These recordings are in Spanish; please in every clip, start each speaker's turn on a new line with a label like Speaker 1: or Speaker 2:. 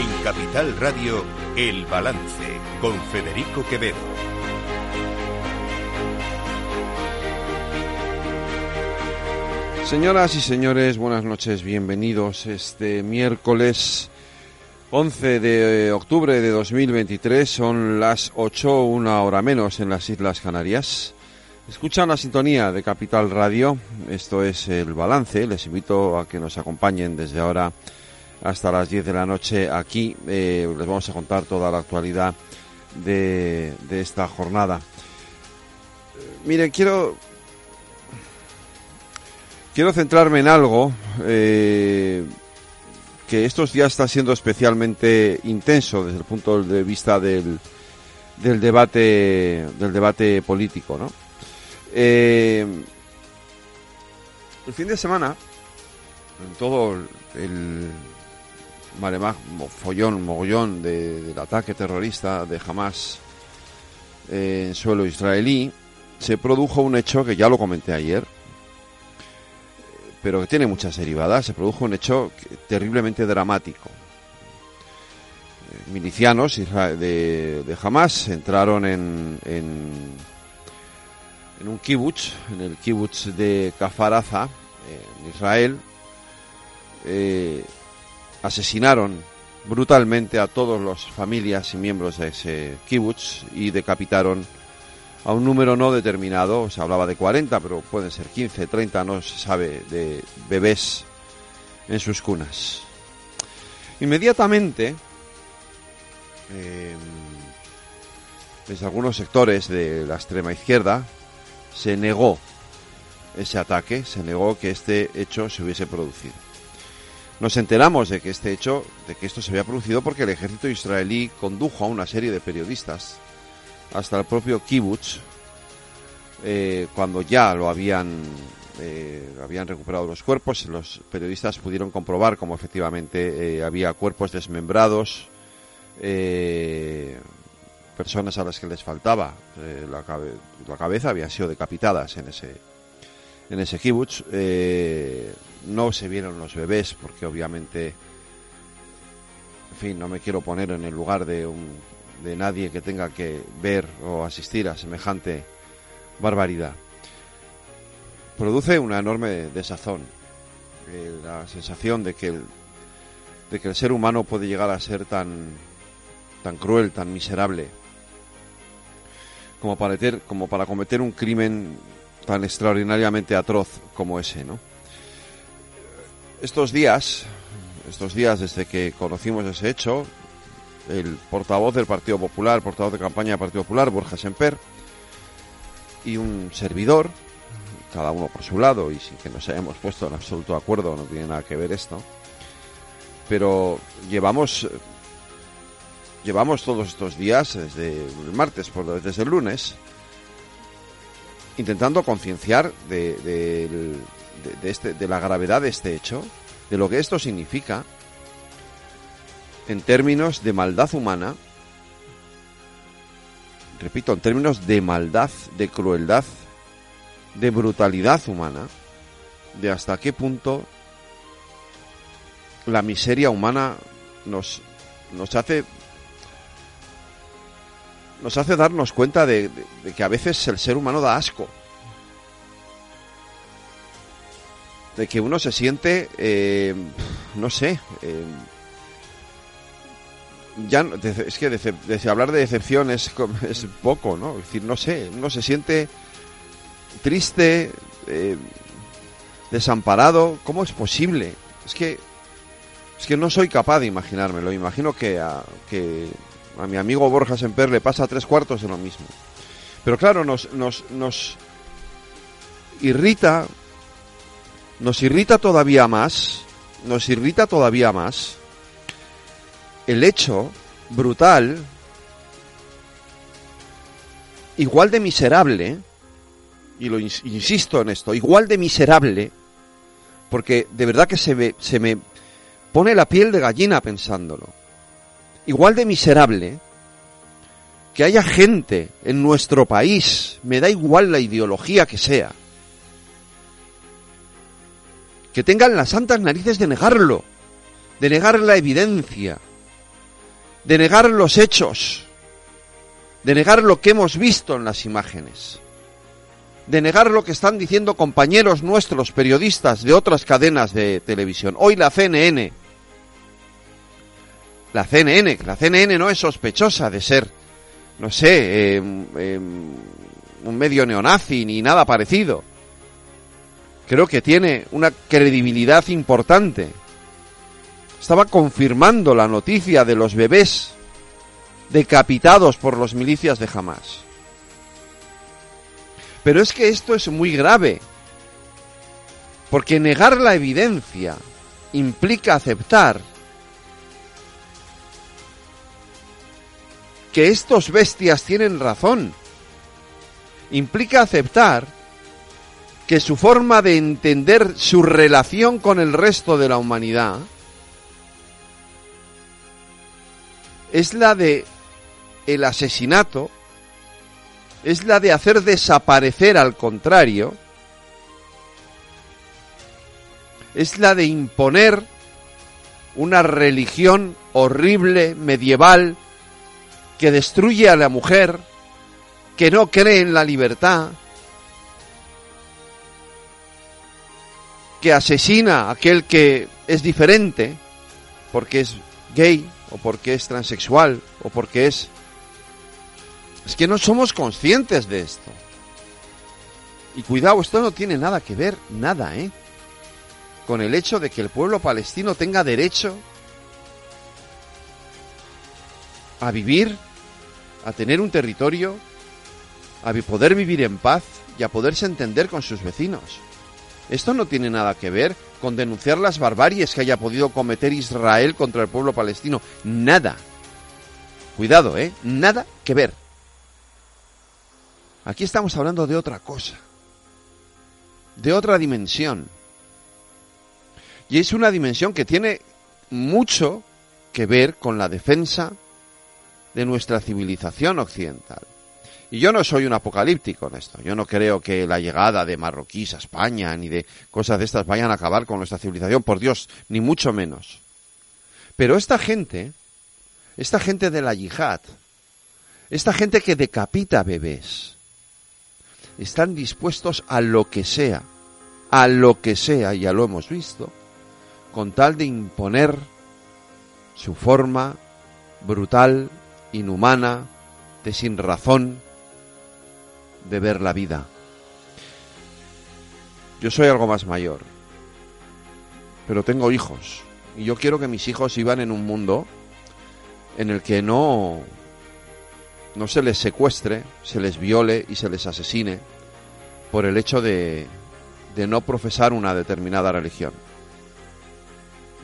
Speaker 1: En Capital Radio, El Balance, con Federico Quevedo.
Speaker 2: Señoras y señores, buenas noches, bienvenidos este miércoles 11 de octubre de 2023, son las 8, una hora menos en las Islas Canarias. Escuchan la sintonía de Capital Radio, esto es el balance, les invito a que nos acompañen desde ahora hasta las 10 de la noche aquí, eh, les vamos a contar toda la actualidad de, de esta jornada. Miren, quiero quiero centrarme en algo eh, que estos días está siendo especialmente intenso desde el punto de vista del, del debate del debate político, ¿no? Eh, el fin de semana, en todo el maremag, follón, mogollón de, del ataque terrorista de Hamas en suelo israelí, se produjo un hecho que ya lo comenté ayer, pero que tiene muchas derivadas. Se produjo un hecho terriblemente dramático. Milicianos de, de Hamas entraron en, en, en, un kibutz, en el kibutz de Kafaraza, en Israel. Eh, asesinaron brutalmente a todas las familias y miembros de ese kibutz y decapitaron a un número no determinado, se hablaba de 40, pero pueden ser 15, 30, no se sabe, de bebés en sus cunas. Inmediatamente, eh, desde algunos sectores de la extrema izquierda, se negó ese ataque, se negó que este hecho se hubiese producido. Nos enteramos de que este hecho, de que esto se había producido porque el ejército israelí condujo a una serie de periodistas hasta el propio kibutz, eh, cuando ya lo habían, eh, habían recuperado los cuerpos, los periodistas pudieron comprobar cómo efectivamente eh, había cuerpos desmembrados, eh, personas a las que les faltaba eh, la, cabe la, cabeza habían sido decapitadas en ese, en ese kibutz. Eh, no se vieron los bebés porque obviamente, en fin, no me quiero poner en el lugar de un de nadie que tenga que ver o asistir a semejante barbaridad. Produce una enorme desazón, eh, la sensación de que, el, ser humano puede llegar a ser tan, tan cruel, tan miserable, como para cometer un crimen tan extraordinariamente atroz como ese, ¿no? Estos días, estos días desde que conocimos ese hecho, el portavoz del Partido Popular, portavoz de campaña del Partido Popular, Borja Semper, y un servidor, cada uno por su lado y sin que nos hayamos puesto en absoluto acuerdo, no tiene nada que ver esto, pero llevamos llevamos todos estos días, desde el martes, por, desde el lunes, intentando concienciar de, de, de, este, de la gravedad de este hecho, de lo que esto significa, en términos de maldad humana, repito, en términos de maldad, de crueldad, de brutalidad humana, de hasta qué punto la miseria humana nos, nos hace nos hace darnos cuenta de, que a veces el ser humano da asco. De que uno se siente, eh, no sé, eh, ya es que de, de, hablar de decepción es, es, poco, ¿no? Es decir, no sé, uno se siente triste, eh, desamparado. ¿Cómo es posible? Es que es que no soy capaz de imaginármelo. Imagino que a, que a mi amigo Borja Semper le pasa tres cuartos de lo mismo. Pero claro, nos, nos, nos irrita, nos irrita todavía más, nos irrita todavía más el hecho brutal, igual de miserable, y lo ins insisto en esto, igual de miserable, porque de verdad que se me, se me pone la piel de gallina pensándolo, igual de miserable que haya gente en nuestro país, me da igual la ideología que sea, que tengan las santas narices de negarlo, de negar la evidencia, de negar los hechos, de negar lo que hemos visto en las imágenes, de negar lo que están diciendo compañeros nuestros, periodistas de otras cadenas de televisión. Hoy la CNN, la CNN, la CNN no es sospechosa de ser, no sé, em, em, un medio neonazi ni nada parecido. Creo que tiene una credibilidad importante. Estaba confirmando la noticia de los bebés decapitados por los milicias de Hamas. Pero es que esto es muy grave, porque negar la evidencia implica aceptar que estos bestias tienen razón. Implica aceptar que su forma de entender su relación con el resto de la humanidad es la de el asesinato, es la de hacer desaparecer al contrario, es la de imponer una religión horrible, medieval, que destruye a la mujer, que no cree en la libertad, que asesina a aquel que es diferente, porque es gay, o porque es transexual, o porque es... Es que no somos conscientes de esto. Y cuidado, esto no tiene nada que ver, nada, ¿eh? Con el hecho de que el pueblo palestino tenga derecho a vivir a tener un territorio, a poder vivir en paz y a poderse entender con sus vecinos. Esto no tiene nada que ver con denunciar las barbaries que haya podido cometer Israel contra el pueblo palestino. Nada. Cuidado, ¿eh? Nada que ver. Aquí estamos hablando de otra cosa. De otra dimensión. Y es una dimensión que tiene mucho que ver con la defensa de nuestra civilización occidental. Y yo no soy un apocalíptico en esto. Yo no creo que la llegada de marroquíes a España ni de cosas de estas vayan a acabar con nuestra civilización, por Dios, ni mucho menos. Pero esta gente, esta gente de la yihad, esta gente que decapita bebés, están dispuestos a lo que sea, a lo que sea, ya lo hemos visto, con tal de imponer su forma brutal inhumana, de sin razón, de ver la vida. Yo soy algo más mayor, pero tengo hijos, y yo quiero que mis hijos vivan en un mundo en el que no no se les secuestre, se les viole y se les asesine por el hecho de, de no profesar una determinada religión.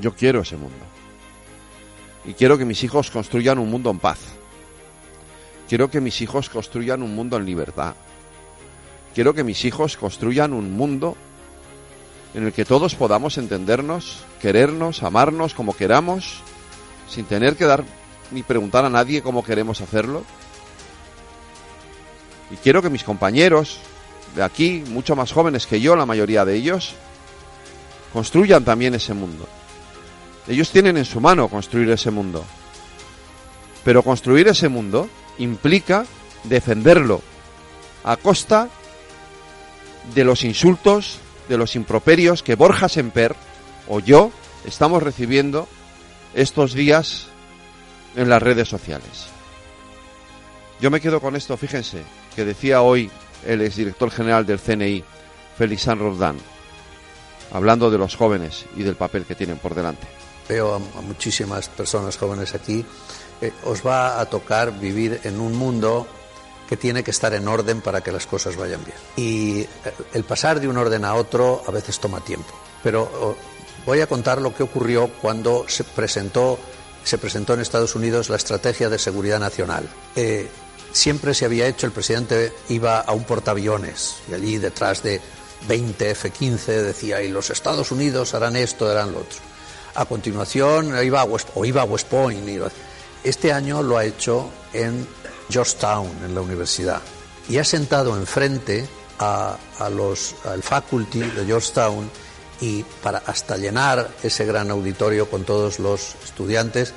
Speaker 2: Yo quiero ese mundo. Y quiero que mis hijos construyan un mundo en paz. Quiero que mis hijos construyan un mundo en libertad. Quiero que mis hijos construyan un mundo en el que todos podamos entendernos, querernos, amarnos como queramos, sin tener que dar ni preguntar a nadie cómo queremos hacerlo. Y quiero que mis compañeros de aquí, mucho más jóvenes que yo, la mayoría de ellos, construyan también ese mundo. Ellos tienen en su mano construir ese mundo. Pero construir ese mundo implica defenderlo a costa de los insultos, de los improperios que Borja Semper o yo estamos recibiendo estos días en las redes sociales. Yo me quedo con esto, fíjense, que decía hoy el exdirector general del CNI, Félix San Roldán, hablando de los jóvenes y del papel que tienen por delante.
Speaker 3: Veo a, muchísimas personas jóvenes aquí eh, os va a tocar vivir en un mundo que tiene que estar en orden para que las cosas vayan bien. Y eh, el pasar de un orden a otro a veces toma tiempo. Pero oh, voy a contar lo que ocurrió cuando se presentó, se presentó en Estados Unidos la Estrategia de Seguridad Nacional. Eh, siempre se había hecho, el presidente iba a un portaaviones y allí detrás de 20 F-15 decía, y los Estados Unidos harán esto, harán lo otro. A continuación iba a West, o iba a West Point. Iba, este año lo ha hecho en Georgetown, en la universidad, y ha sentado enfrente a, los, al faculty de Georgetown y para hasta llenar ese gran auditorio con todos los estudiantes,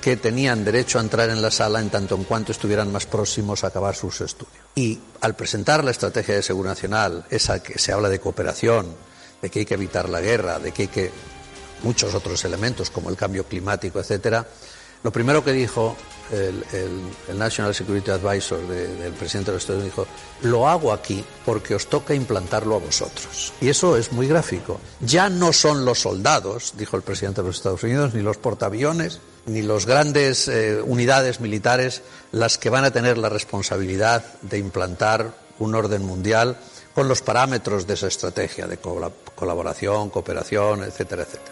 Speaker 3: que tenían derecho a entrar en la sala en tanto en cuanto estuvieran más próximos a acabar sus estudios. Y al presentar la estrategia de seguridad nacional, esa que se habla de cooperación, de que hay que evitar la guerra, de que hay que muchos otros elementos como el cambio climático, etcétera, lo primero que dijo el, National Security Advisor del presidente de los Estados Unidos dijo, lo hago aquí porque os toca implantarlo a vosotros. Y eso es muy gráfico. Ya no son los soldados, dijo el presidente de los Estados Unidos, ni los portaaviones, ni las grandes eh, unidades militares las que van a tener la responsabilidad de implantar un orden mundial con los parámetros de esa estrategia de colaboración, cooperación, etcétera, etcétera.